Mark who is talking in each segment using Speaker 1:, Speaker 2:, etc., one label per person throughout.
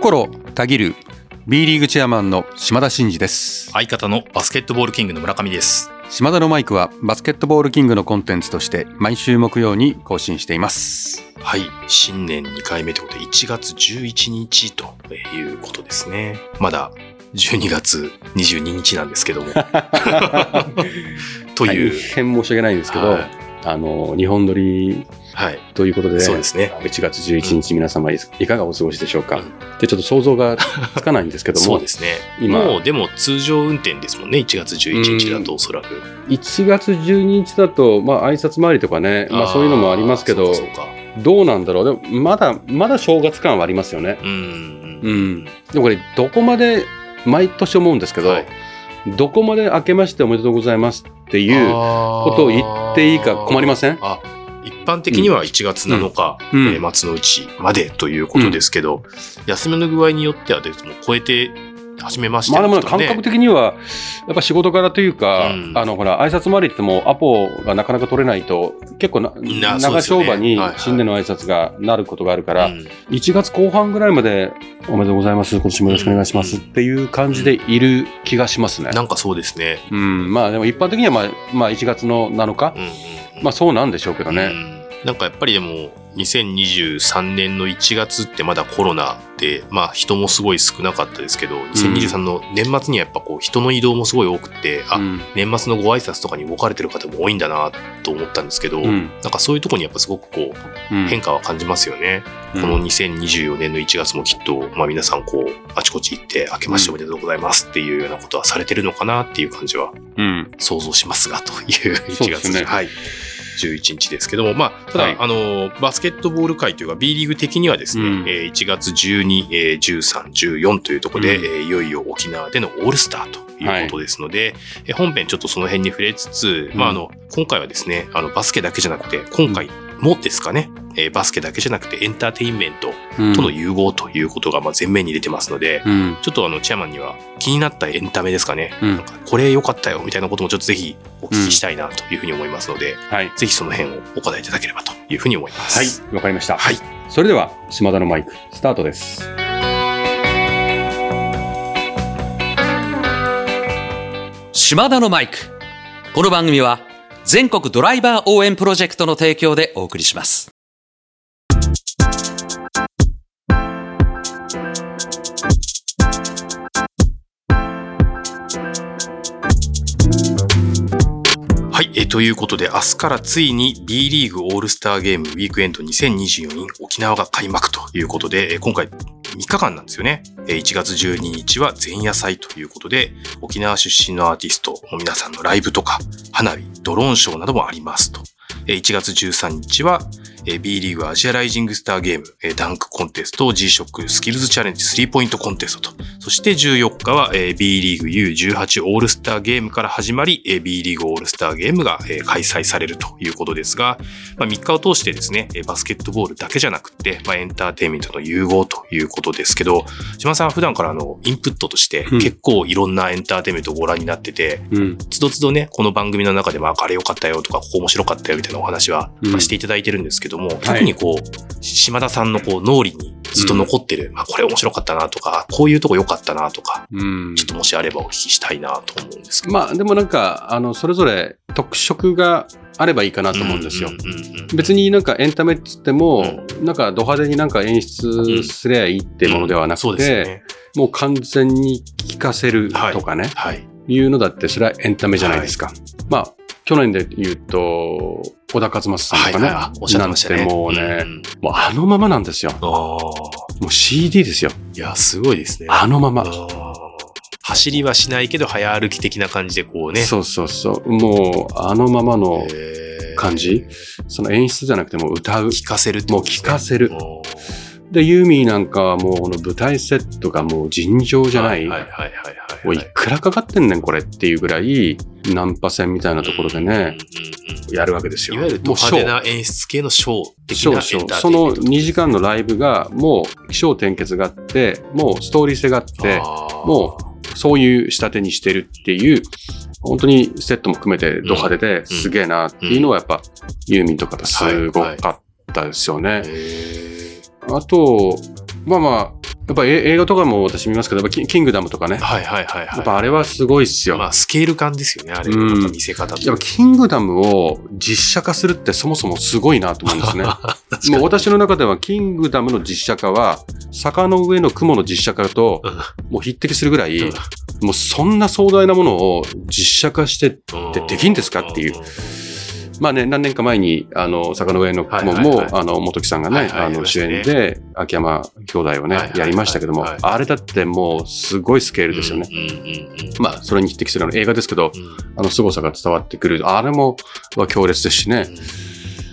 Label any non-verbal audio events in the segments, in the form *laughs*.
Speaker 1: 心たぎる B リーグチェアマンの島田真二です
Speaker 2: 相方のバスケットボールキングの村上です。
Speaker 1: 島田のマイクはバスケットボールキングのコンテンツとして毎週木曜に更新しています
Speaker 2: はい。新年2回目ということで、1月11日ということですね。まだ12月22日なんですけども。*laughs* *laughs* *laughs* という。
Speaker 1: 大変申し訳ないんですけど、
Speaker 2: はい
Speaker 1: あの日本撮り
Speaker 2: はい。
Speaker 1: ということで
Speaker 2: そうですね。
Speaker 1: 1月11日皆様いいかがお過ごしでしょうか、
Speaker 2: うん
Speaker 1: でちょっと想像がつかないんですけども
Speaker 2: そうですね。
Speaker 1: 今
Speaker 2: もうでも通常運転ですもんね。1月11日だとおそらく。
Speaker 1: 1月12日だと、まあ挨拶回りとかね、まあそういうのもありますけど。どうなんだろう？でもまだ、まだ正月感はありますよね。
Speaker 2: うん。
Speaker 1: うん。でもこれ、どこまで、毎年思うんですけど、
Speaker 2: はい
Speaker 1: どこまで明けましておめでとうございますっていうことを言っていいか困りません？
Speaker 2: あ一般的には1月7日、
Speaker 1: うん。
Speaker 2: えー末のうちまでということですけど、休みの具合によってはでも超えて始めました
Speaker 1: まあでも感覚的には、やっぱ仕事柄というか、
Speaker 2: うん。
Speaker 1: あの、ほら、挨拶回りって言ってもアポがなかなか取れないと、結構な、長丁場に
Speaker 2: はいはい。
Speaker 1: 新年の挨拶がなることがあるから、
Speaker 2: うん。
Speaker 1: 1月後半ぐらいまでおめでとうございます、今年もよろしくお願いします。っていう感じでいる気がしますね。
Speaker 2: なんかそうですね。
Speaker 1: うん、まあでも一般的にはまあ、まあ1月の7日、
Speaker 2: うんうんうん。
Speaker 1: まあそうなんでしょうけどね。
Speaker 2: うん。なんかやっぱりでも、2023年の1月ってまだコロナで、まあ人もすごい少なかったですけど、2023の年末にはやっぱこう人の移動もすごい多くて、あ、
Speaker 1: うん。
Speaker 2: 年末のご挨拶とかに動かれてる方も多いんだなと思ったんですけど、
Speaker 1: うん。
Speaker 2: なんかそういうところにやっぱすごくこう
Speaker 1: うん
Speaker 2: 変化は感じますよね。
Speaker 1: うん。
Speaker 2: この2024年の1月もきっと、まあ皆さんこう、あちこち行って、明けましておめでとうございますっていうようなことはされてるのかなっていう感じは
Speaker 1: うん。
Speaker 2: 想像しますが、という1月、
Speaker 1: ですね。
Speaker 2: はい。11日ですけども、まあ、ただ、
Speaker 1: はい。
Speaker 2: あの、バスケットボール界というか B リーグ的にはですね、
Speaker 1: うん。
Speaker 2: えー1月12、えー13、14というところで、
Speaker 1: うん。
Speaker 2: えーいよいよ沖縄でのオールスターということですので、えー本編ちょっとその辺に触れつつ、まあ、あの、今回はですね、あの、バスケだけじゃなくて、今回もですかね、えーバスケだけじゃなくてエンターテインメント
Speaker 1: うん
Speaker 2: との融合ということがまあ前面に出てますので、
Speaker 1: うん
Speaker 2: ちょっとあの、チェアマンには気になったエンタメですかね。
Speaker 1: うん
Speaker 2: なんかこれ良かったよみたいなこともちょっとぜひお聞きしたいなというふうに思いますので、
Speaker 1: はい。
Speaker 2: ぜひその辺をお答えいただければというふうに思いま
Speaker 1: はい
Speaker 2: す。。
Speaker 1: わかりました。
Speaker 2: はい。
Speaker 1: それでは、島田のマイク、スタートです。
Speaker 3: 島田のマイク。この番組は全国ドライバー応援プロジェクトの提供でお送りします。
Speaker 2: はい。えということで、明日からついに B リーグオールスターゲームウィークエンド2024に沖縄が開幕ということで、え今回3日間なんですよね。1月12日は前夜祭ということで、沖縄出身のアーティストの皆さんのライブとか、花火、ドローンショーなどもありますと。1月13日は、えー B リーグアジアライジングスターゲーム、えーダンクコンテスト、G-SHOCK スキルズチャレンジスリーポイントコンテストと。そして14日は、えー B リーグ U18 オールスターゲームから始まり、えー B リーグオールスターゲームが、えー開催されるということですが、まあ、3日を通してですね、えーバスケットボールだけじゃなくて、まあ、エンターテインメントの融合ということですけど、島さんは普段からあの、インプットとして
Speaker 1: うん
Speaker 2: 結構いろんなエンターテインメントをご覧になってて、
Speaker 1: うん。
Speaker 2: つどつどね、この番組の中でも、ああれ良かったよとか、ここ面白かったよみたいなお話は、していただいてるんですけども、特にこう、島田さんのこう脳裏にずっと残ってる、まあこれ面白かったなとか、こういうとこ良かったなとか、
Speaker 1: うん
Speaker 2: ちょっともしあればお聞きしたいなと思うんですけど。
Speaker 1: まあ、でもなんか、あの、それぞれ特色があればいいかなと思うんですよ。
Speaker 2: うんうんうんうん
Speaker 1: 別になんかエンタメっつっても、なんかド派手になんか演出すりゃいいってものではなくて、
Speaker 2: ですよね。
Speaker 1: もう完全に聴かせるとかね、
Speaker 2: はい。
Speaker 1: いうのだって、それはエンタメじゃないですか。まあ、去年で言うと、小田和正さんとかね、
Speaker 2: はいはいあおっしゃってましたね。
Speaker 1: もうね、
Speaker 2: んん
Speaker 1: もうあのままなんですよ。もう CD ですよ。
Speaker 2: いや、すごいですね。
Speaker 1: あのまま。
Speaker 2: 走りはしないけど、早歩き的な感じでこうね。
Speaker 1: そうそうそう。もう、あのままの感じその演出じゃなくてもう歌う。
Speaker 2: 聞かせる
Speaker 1: もう聞かせる。で、ユーミーなんかはもうこの舞台セットがもう尋常じゃない。
Speaker 2: はいはいはいはいはい。
Speaker 1: もういくらかかってんねんこれっていうぐらい、ナンパ戦みたいなところでね、やるわけですよ。
Speaker 2: いわゆるド。派手な演出系のショー的な
Speaker 1: ショーその
Speaker 2: インメント
Speaker 1: 2時間のライブがもう気象転結があって、もうストーリー性があって、もそういう仕立てにしてるっていう、本当にセットも含めてド派手ですげえなっていうのはやっぱユーミンとかですごかったですよね。
Speaker 2: へ
Speaker 1: あと、まあまあ、やっぱえ映画とかも私見ますけど、やっぱキキングダムとかね。
Speaker 2: はいはいはいはい。
Speaker 1: やっぱあれはすごいっすよ。
Speaker 2: まあ、スケール感ですよね、あれの見せ方と
Speaker 1: やっぱキングダムを実写化するってそもそもすごいなと思うんですね。*laughs* もう私の中ではキングダムの実写化は、坂の上の雲の実写化と
Speaker 2: うん
Speaker 1: もう匹敵するぐらい、
Speaker 2: うん
Speaker 1: もうそんな壮大なものを実写化して、でできんですかっていうまあね、何年か前に、あの、坂の上の雲も、
Speaker 2: はいはい。はい
Speaker 1: あの、元木さんがね、あの、主演で、秋山兄弟をね、やりましたけども、
Speaker 2: はい。
Speaker 1: あれだってもうすごいスケールですよね。まあ、それに匹敵するような映画ですけど、
Speaker 2: うん。
Speaker 1: あの、凄さが伝わってくる。あれも、は強烈ですしね。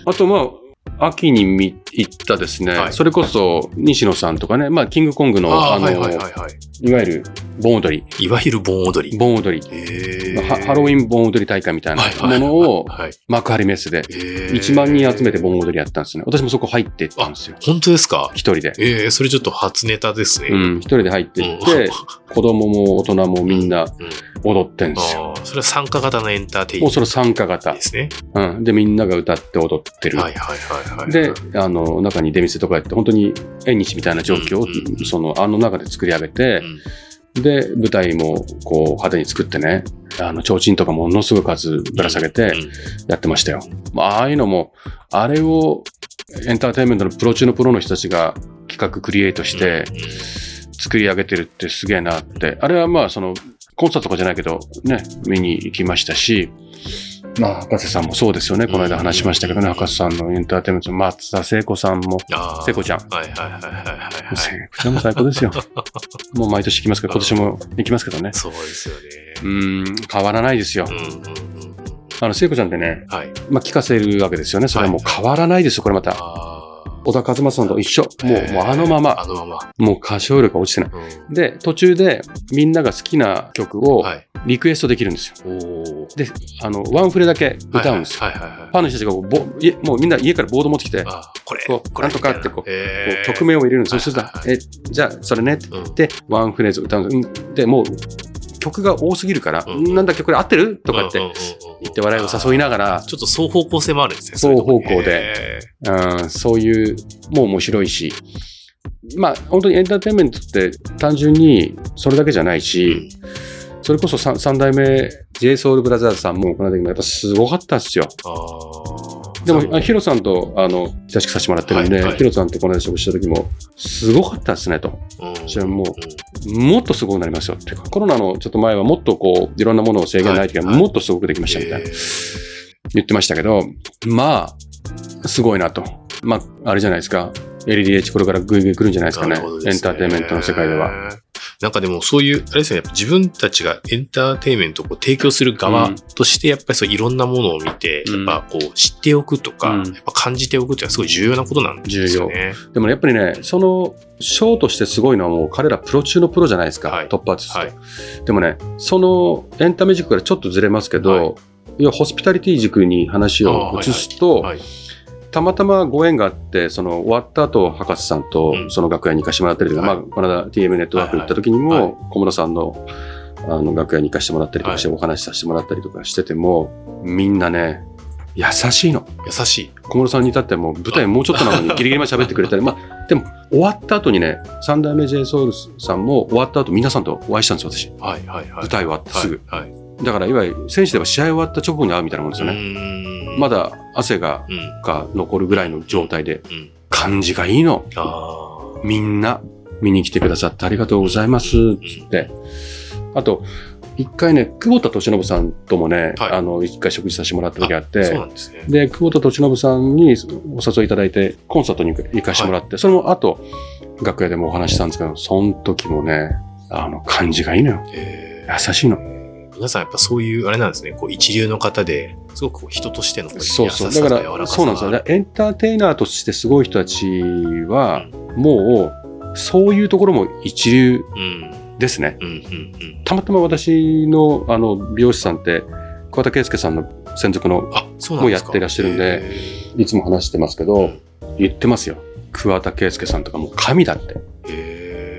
Speaker 1: あと、まあ、秋に見行ったですね、
Speaker 2: はい
Speaker 1: それこそ西野さんとかね、まあ、キングコングの、あの、
Speaker 2: いはいはいはい。
Speaker 1: いわゆる盆踊り、
Speaker 2: いわゆる盆踊り。
Speaker 1: 盆踊り、
Speaker 2: へー
Speaker 1: ハハロウィン盆踊り大会みたいなものを
Speaker 2: はい。
Speaker 1: 幕張メッセで
Speaker 2: 1
Speaker 1: 1万人集めて盆踊りやったんですね。私もそこ入ってったんですよ。
Speaker 2: 本当ですか？
Speaker 1: 一人で。
Speaker 2: ええそれちょっと初ネタですね。
Speaker 1: うん、一人で入ってって、*laughs* 子供も大人もみんな踊ってんですよ。
Speaker 2: ああ、それは参加型のエンターテインメン
Speaker 1: もうその参加
Speaker 2: ト
Speaker 1: 型
Speaker 2: で。すね。
Speaker 1: うん。で、みんなが歌って踊ってる。
Speaker 2: はいはいはいはい。
Speaker 1: で、あの、中に出店とかやって、本当に縁日みたいな状況をその、あの中で作り上げて
Speaker 2: う、ん、
Speaker 1: で、舞台も、こう、派手に作ってね、あの、提灯とかものすごい数ぶら下げて
Speaker 2: うん
Speaker 1: やってましたよ。まあ、ああいうのも、あれを、エンターテインメントのプロ中のプロの人たちが企画クリエイトして、作り上げてるってすげえなって。あれはまあ、その、コンサートとかじゃないけど、ね、見に行きましたし、まあ、博士さんもそうですよね。この間話しましたけどね、博士さんのエンターテインメント、松田聖子さんも、聖子ちゃん。
Speaker 2: はいはいはいはいはい
Speaker 1: 聖
Speaker 2: はい。
Speaker 1: 子ちゃんも最高ですよ。*laughs* もう毎年行きますけど、今年も行きますけどね。
Speaker 2: そうですよね。
Speaker 1: うーん、変わらないですよ。あの、聖子ちゃんってね、
Speaker 2: はい。
Speaker 1: まあ、聞かせるわけですよね。それはもう
Speaker 2: はい
Speaker 1: 変わらないですよ、これまた。
Speaker 2: ああ。
Speaker 1: 小田和正さんと一緒。もう、もうあのま
Speaker 2: あ
Speaker 1: ま。
Speaker 2: のまま。
Speaker 1: もう歌唱力が落ちてない。
Speaker 2: うん
Speaker 1: で、途中でみんなが好きな曲を
Speaker 2: はい。
Speaker 1: リクエストできるんですよ。
Speaker 2: おお。
Speaker 1: で、あの、ワンフレだけ歌うんですよ。
Speaker 2: はいはいはいはい。
Speaker 1: ファンの人たちがぼ家もうみんな家からボード持ってきて、
Speaker 2: あこれ、
Speaker 1: こうなんとかってこうこう曲名を入れるんですよ。そうすると
Speaker 2: はいはい、
Speaker 1: え、じゃあそれねって
Speaker 2: うん
Speaker 1: 言って、ワンフレーズを歌うんです。うんで、もう曲が多すぎるから、
Speaker 2: うん。
Speaker 1: なんだっけこれ合ってる？とかって
Speaker 2: うんうんうんうん。
Speaker 1: 言って笑いを誘いながら、
Speaker 2: ちょっと双方向性もあるんですね。
Speaker 1: 双方向で。
Speaker 2: へ
Speaker 1: うん、そういう、もう面白いし、まあ本当にエンターテインメントって単純にそれだけじゃない
Speaker 2: ー
Speaker 1: し、それこそ 3, 三代目 JSOULBROTHERS さんもこの時もやっぱすごかったですよ。でも、あヒロさんと、あの、親しくさせてもらってるんで、
Speaker 2: はいはい
Speaker 1: ヒロさんとこの間食事した時も、すごかったですね、と。
Speaker 2: うん
Speaker 1: それはももっとすごくなりますよ。っていうか、コロナのちょっと前はもっとこう、いろんなものを制限ない時は、もっとすごくできましたみたいな、言ってましたけど、まあ、すごいなと。まあ、あれじゃないですか。LDH これからグイグイ来るんじゃないですかね。
Speaker 2: ね
Speaker 1: エンターテインメントの世界では。。
Speaker 2: なんかでもそういう、あれですよね、やっぱ自分たちがエンターテインメントを提供する側
Speaker 1: うん
Speaker 2: として、やっぱりそういろんなものを見て、
Speaker 1: うん
Speaker 2: やっぱこう知っておくとか、
Speaker 1: うん
Speaker 2: やっぱ感じておくっていうのはすごい重要なことなんですよね。
Speaker 1: でもね、やっぱりね、その、ショーとしてすごいのはもう彼らプロ中のプロじゃないですか。
Speaker 2: はい
Speaker 1: トップアーティスト。
Speaker 2: はい
Speaker 1: でもね、そのエンタメ軸からちょっとずれますけど、
Speaker 2: はい
Speaker 1: 要はホスピタリティ軸に話を移すと、
Speaker 2: はい。
Speaker 1: たまたまご縁があって、その終わった後、博士さんと
Speaker 2: うん
Speaker 1: その楽屋に行かしてもらったりとか、
Speaker 2: はい
Speaker 1: まあ、この間 TM ネットワーク行った時にも、小室さんのあの楽屋に行かしてもらったりとかして、お話しさせてもらったりとかしてても、みんなね、優しいの。
Speaker 2: 優しい。
Speaker 1: 小室さんに至ってはもう舞台もうちょっとなのに *laughs* ギリギリまで喋ってくれたり、まあ、でも終わった後にね、三代目 JSOUL さんも終わった後皆さんとお会いしたんですよ、私。
Speaker 2: はいはいはい。
Speaker 1: 舞台終わってすぐ。
Speaker 2: はい。はい
Speaker 1: だから、いわゆる選手では試合終わった直後に会うみたいなもんですよね。
Speaker 2: ね
Speaker 1: ま、だ汗が
Speaker 2: うん。
Speaker 1: が残るぐらいの状態で、
Speaker 2: うん。
Speaker 1: 感じがいいの。みんな見に来てくださってありがとうございます、つって。あと、一回ね、久保田敏信さんともね、
Speaker 2: はい
Speaker 1: あの、一回食事させてもらった時あっ
Speaker 2: そう
Speaker 1: て、
Speaker 2: なんですね。
Speaker 1: で、久保田敏信さんにお誘いいただいて、コンサートに行かしてもらって、その後、楽屋でもお話ししたんですけど、その時もね、あの、感じがいいのよ。優しいの。
Speaker 2: 皆さんやっぱそういう、あれなんですね、こう一流の方で、すごくこう人としてのこう
Speaker 1: そうそう。
Speaker 2: 優し
Speaker 1: だから、
Speaker 2: さと柔らかさ
Speaker 1: そうなんですよ。だからエンターテイナーとしてすごい人たちは、もう、そういうところも一流
Speaker 2: うん。
Speaker 1: ですね。たまたま私のあの美容師さんって、桑田佳祐さんの専属の。もうやってらっしゃるんで
Speaker 2: へ
Speaker 1: いつも話してますけ
Speaker 2: ー、
Speaker 1: ど、言ってますよ。桑田佳祐さんとかもう神だって。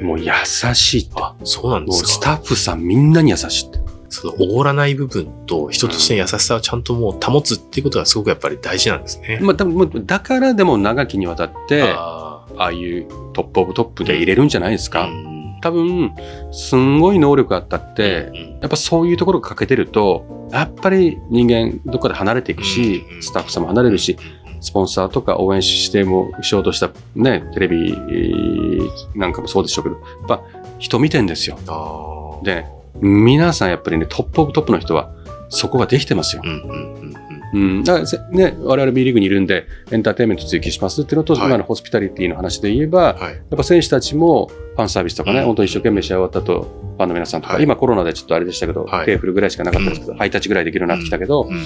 Speaker 1: もう優しいって。
Speaker 2: あ、そうなんですか。
Speaker 1: スタッフさんみんなに優しいって。
Speaker 2: その、おごらない部分と、人としての優しさをちゃんともう保つっていうことがすごくやっぱり大事なんですね。
Speaker 1: まあ、多分だからでも長きにわたって、
Speaker 2: あ
Speaker 1: フああいうトップオブトップで入れるんじゃないですか。
Speaker 2: うん
Speaker 1: 多分、すんごい能力あったって、
Speaker 2: うん
Speaker 1: やっぱそういうところが欠けてると、やっぱり人間どっかで離れていくし
Speaker 2: う、ん
Speaker 1: スタッフさんも離れるし、スポンサーとか応援してもしようとしたね、テレビえーなんかもそうでしょうけど、やっぱ人見てんですよ。で、皆さんやっぱりね、 top of top の人はそこができてますよ。
Speaker 2: うんうんうん。
Speaker 1: だからせね、我々 B リーグにいるんで、エンターテインメント追求しますっていうのと、
Speaker 2: はい。
Speaker 1: 今のホスピタリティの話で言えば、
Speaker 2: はい。
Speaker 1: やっぱ選手たちもファンサービスとかね、
Speaker 2: うん。
Speaker 1: 本当に一生懸命試合終わった後、ファンの皆さんとか、
Speaker 2: はい。
Speaker 1: 今コロナでちょっとあれでしたけど、
Speaker 2: はい。
Speaker 1: 手振るぐらいしかなかったですけど、ハイタッチぐらいできるようになってきたけど、
Speaker 2: うん。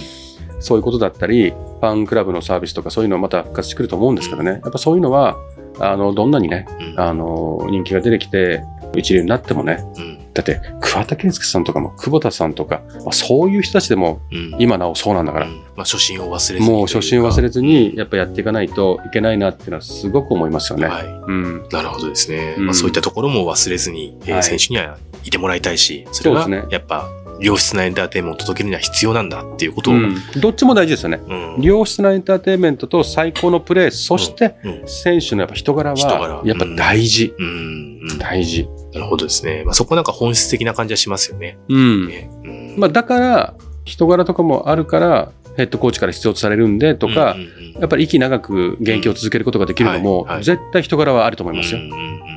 Speaker 1: そういうことだったり、ファンクラブのサービスとかそういうのをまた復活してくると思うんですけどね、やっぱそういうのは、あの、どんなにね、
Speaker 2: うん。
Speaker 1: あの、人気が出てきて、一流になってもね、
Speaker 2: うん
Speaker 1: だって、桑田佳祐さんとかも、久保田さんとか、まあ、そういう人たちでも、
Speaker 2: うん
Speaker 1: 今なおそうなんだから
Speaker 2: う、んまあ初心を忘れずに
Speaker 1: もう初心忘れ
Speaker 2: ず
Speaker 1: ずに、やっぱやっていかないといけないなっていうのはすごく思いますよね。
Speaker 2: はい。
Speaker 1: うん。
Speaker 2: なるほどですね。
Speaker 1: うん
Speaker 2: まあ、そういったところも忘れずに、えー
Speaker 1: はい
Speaker 2: 選手にはいてもらいたいし、それが
Speaker 1: そうですね
Speaker 2: やっぱ良質なエンターテインメントを届けるには必要なんだっていうことを、
Speaker 1: うんどっちも大事ですよね。
Speaker 2: うん
Speaker 1: 良質なエンターテインメントと最高のプレー、そして
Speaker 2: うん
Speaker 1: 選手のやっぱ人柄は、やっぱ大事。
Speaker 2: うんうん
Speaker 1: 大事。
Speaker 2: なるほどですね。まあ、そこなんか本質的な感じはしますよね。
Speaker 1: うん。
Speaker 2: ねうん
Speaker 1: まあ、だから、人柄とかもあるから、ヘッドコーチから必要とされるんでとか
Speaker 2: うん、うんうん
Speaker 1: やっぱり息長く現役を続けることができるのも
Speaker 2: はいは、い
Speaker 1: 絶対人柄はあると思いますよ
Speaker 2: うん。うんうん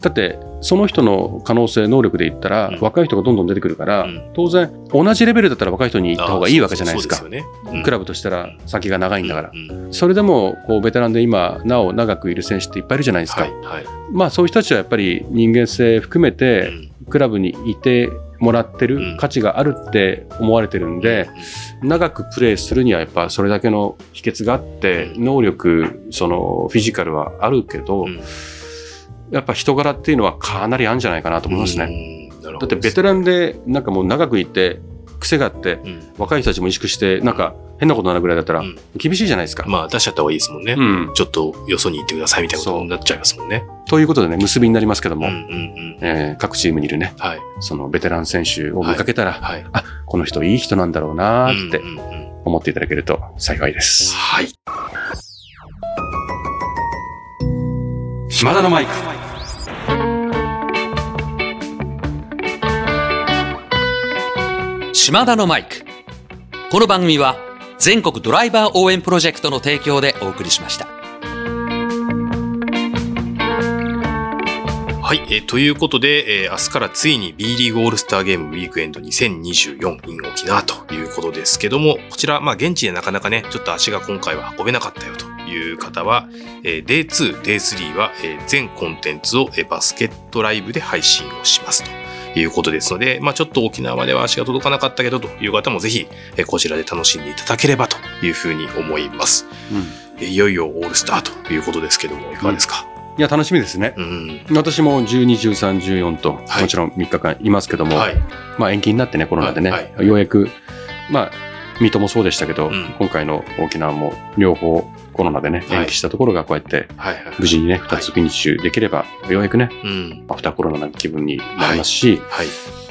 Speaker 1: だって、その人の可能性、能力で言ったら
Speaker 2: うん、
Speaker 1: 若い人がどんどん出てくるから
Speaker 2: うん、
Speaker 1: 当然、同じレベルだったら若い人に行った方がいいわけじゃないですか。
Speaker 2: そう。そうそうですよね。
Speaker 1: クラブとしたら先が長いんだから。それでも、こう、ベテランで今、なお長くいる選手っていっぱいいるじゃないですか。
Speaker 2: はいはい。
Speaker 1: まあ、そういう人たちはやっぱり人間性含めて、クラブにいてもらって
Speaker 2: うん。
Speaker 1: る価値があるって思われてるんで、長くプレーするにはやっぱそれだけの秘訣があって、
Speaker 2: うん。
Speaker 1: 能力、そのフィジカルはあるけど、
Speaker 2: うん
Speaker 1: やっぱ人柄っていうのはかなりあるんじゃないかなと思いますね。だってベテランでなんかもう長くいて、癖があって、
Speaker 2: うん
Speaker 1: 若い人たちも萎縮して、なんか変なことになるぐらいだったら
Speaker 2: うん
Speaker 1: 厳しいじゃないですか。
Speaker 2: まあ出しちゃった方がいいですもんね。
Speaker 1: うん。
Speaker 2: ちょっとよそに行ってくださいみたいなことになっちゃいますもんね。
Speaker 1: ということでね、結びになりますけども、
Speaker 2: うんうんうん
Speaker 1: えー各チームにいるね、
Speaker 2: はい。
Speaker 1: そのベテラン選手を見かけたら、
Speaker 2: はい。
Speaker 1: あ、この人いい人なんだろうなーって
Speaker 2: うんうんうん
Speaker 1: 思っていただけると幸いです。
Speaker 2: はい。
Speaker 1: 島田のマイク。
Speaker 3: 島田のマイク。この番組は全国ドライバー応援プロジェクトの提供でお送りしました。
Speaker 2: はい。えーということで、えー明日からついに B リーグオールスターゲームウィークエンド2024 in 沖縄ということですけども、こちら、まあ現地でなかなかね、ちょっと足が今回は運べなかったよという方は、えー Day2、Day3 は、えー全コンテンツを、えーバスケットライブで配信をしますと。いうことですので、まあちょっと沖縄までは足が届かなかったけどという方もぜひ、えーこちらで楽しんでいただければというふうに思います。えーいよいよオールスターということですけども、いかがですか、
Speaker 1: いや、楽しみですね。
Speaker 2: うん、
Speaker 1: 私も12、13、14と、
Speaker 2: はい
Speaker 1: もちろん3日間いますけども、
Speaker 2: はい。
Speaker 1: まあ延期になってね、コロナでね、
Speaker 2: はい
Speaker 1: ようやく、まあ、水戸もそうでしたけど、
Speaker 2: うん
Speaker 1: 今回の沖縄も両方コロナでね、
Speaker 2: はい
Speaker 1: 延期したところがこうやって。無事にね、
Speaker 2: はい
Speaker 1: 2つフィニッシュできれば、ようやくね、
Speaker 2: うん。
Speaker 1: アフターコロナな気分になりますし、
Speaker 2: はい。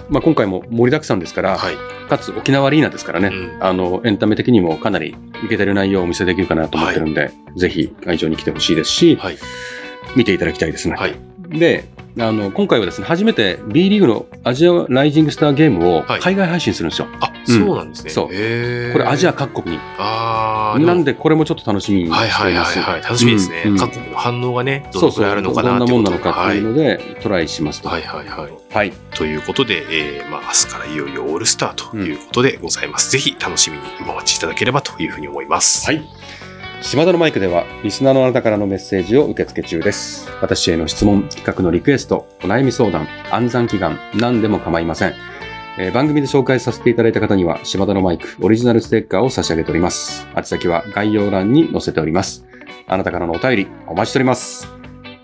Speaker 1: まあ今回も盛りだくさんですから、
Speaker 2: はい。
Speaker 1: かつ沖縄アリーナですからね、
Speaker 2: うん
Speaker 1: あの、エンタメ的にもかなりいけてる内容をお見せできるかなと思ってるんで、ぜひ会場に来てほしいですし、
Speaker 2: はい。
Speaker 1: 見ていただきたいですね。
Speaker 2: はい。
Speaker 1: で、あの、今回はですね、初めて B リーグのアジアライジングスターゲームを
Speaker 2: はい
Speaker 1: 海外配信するんですよ。
Speaker 2: あ、そうなんですね。
Speaker 1: そうこれアジア各国に。
Speaker 2: あー
Speaker 1: なんでこれもちょっと楽しみに
Speaker 2: はいはい
Speaker 1: しています。
Speaker 2: はいはい。楽しみですね。
Speaker 1: うんうん
Speaker 2: 各国の反応がね、ど
Speaker 1: そうそう。
Speaker 2: のくらいあるのか
Speaker 1: ど
Speaker 2: なんってこと
Speaker 1: なもんなのかっていうので、トライしますと。
Speaker 2: はいはいはいはい。
Speaker 1: はい。
Speaker 2: ということで、えーまあ、明日からいよいよオールスターということでございます。ぜひ楽しみにお待ちいただければというふうに思います。
Speaker 1: はい。島田のマイクでは、リスナーのあなたからのメッセージを受け付け中です。私への質問、企画のリクエスト、お悩み相談、暗算祈願、何でも構いません。えー番組で紹介させていただいた方には、島田のマイク、オリジナルステッカーを差し上げております。宛先は概要欄に載せております。あなたからのお便り、お待ちしております。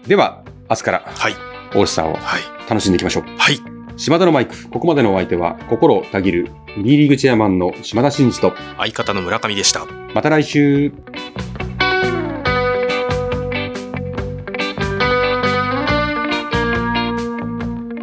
Speaker 1: では、明日から、
Speaker 2: はい。
Speaker 1: オールスターを
Speaker 2: はい。
Speaker 1: 楽しんでいきましょう。
Speaker 2: はい。
Speaker 1: 島田のマイク、ここまでのお相手は、心たぎる、B リーグチェアマンの島田真二と、
Speaker 2: 相方の村上でした。
Speaker 1: また来週。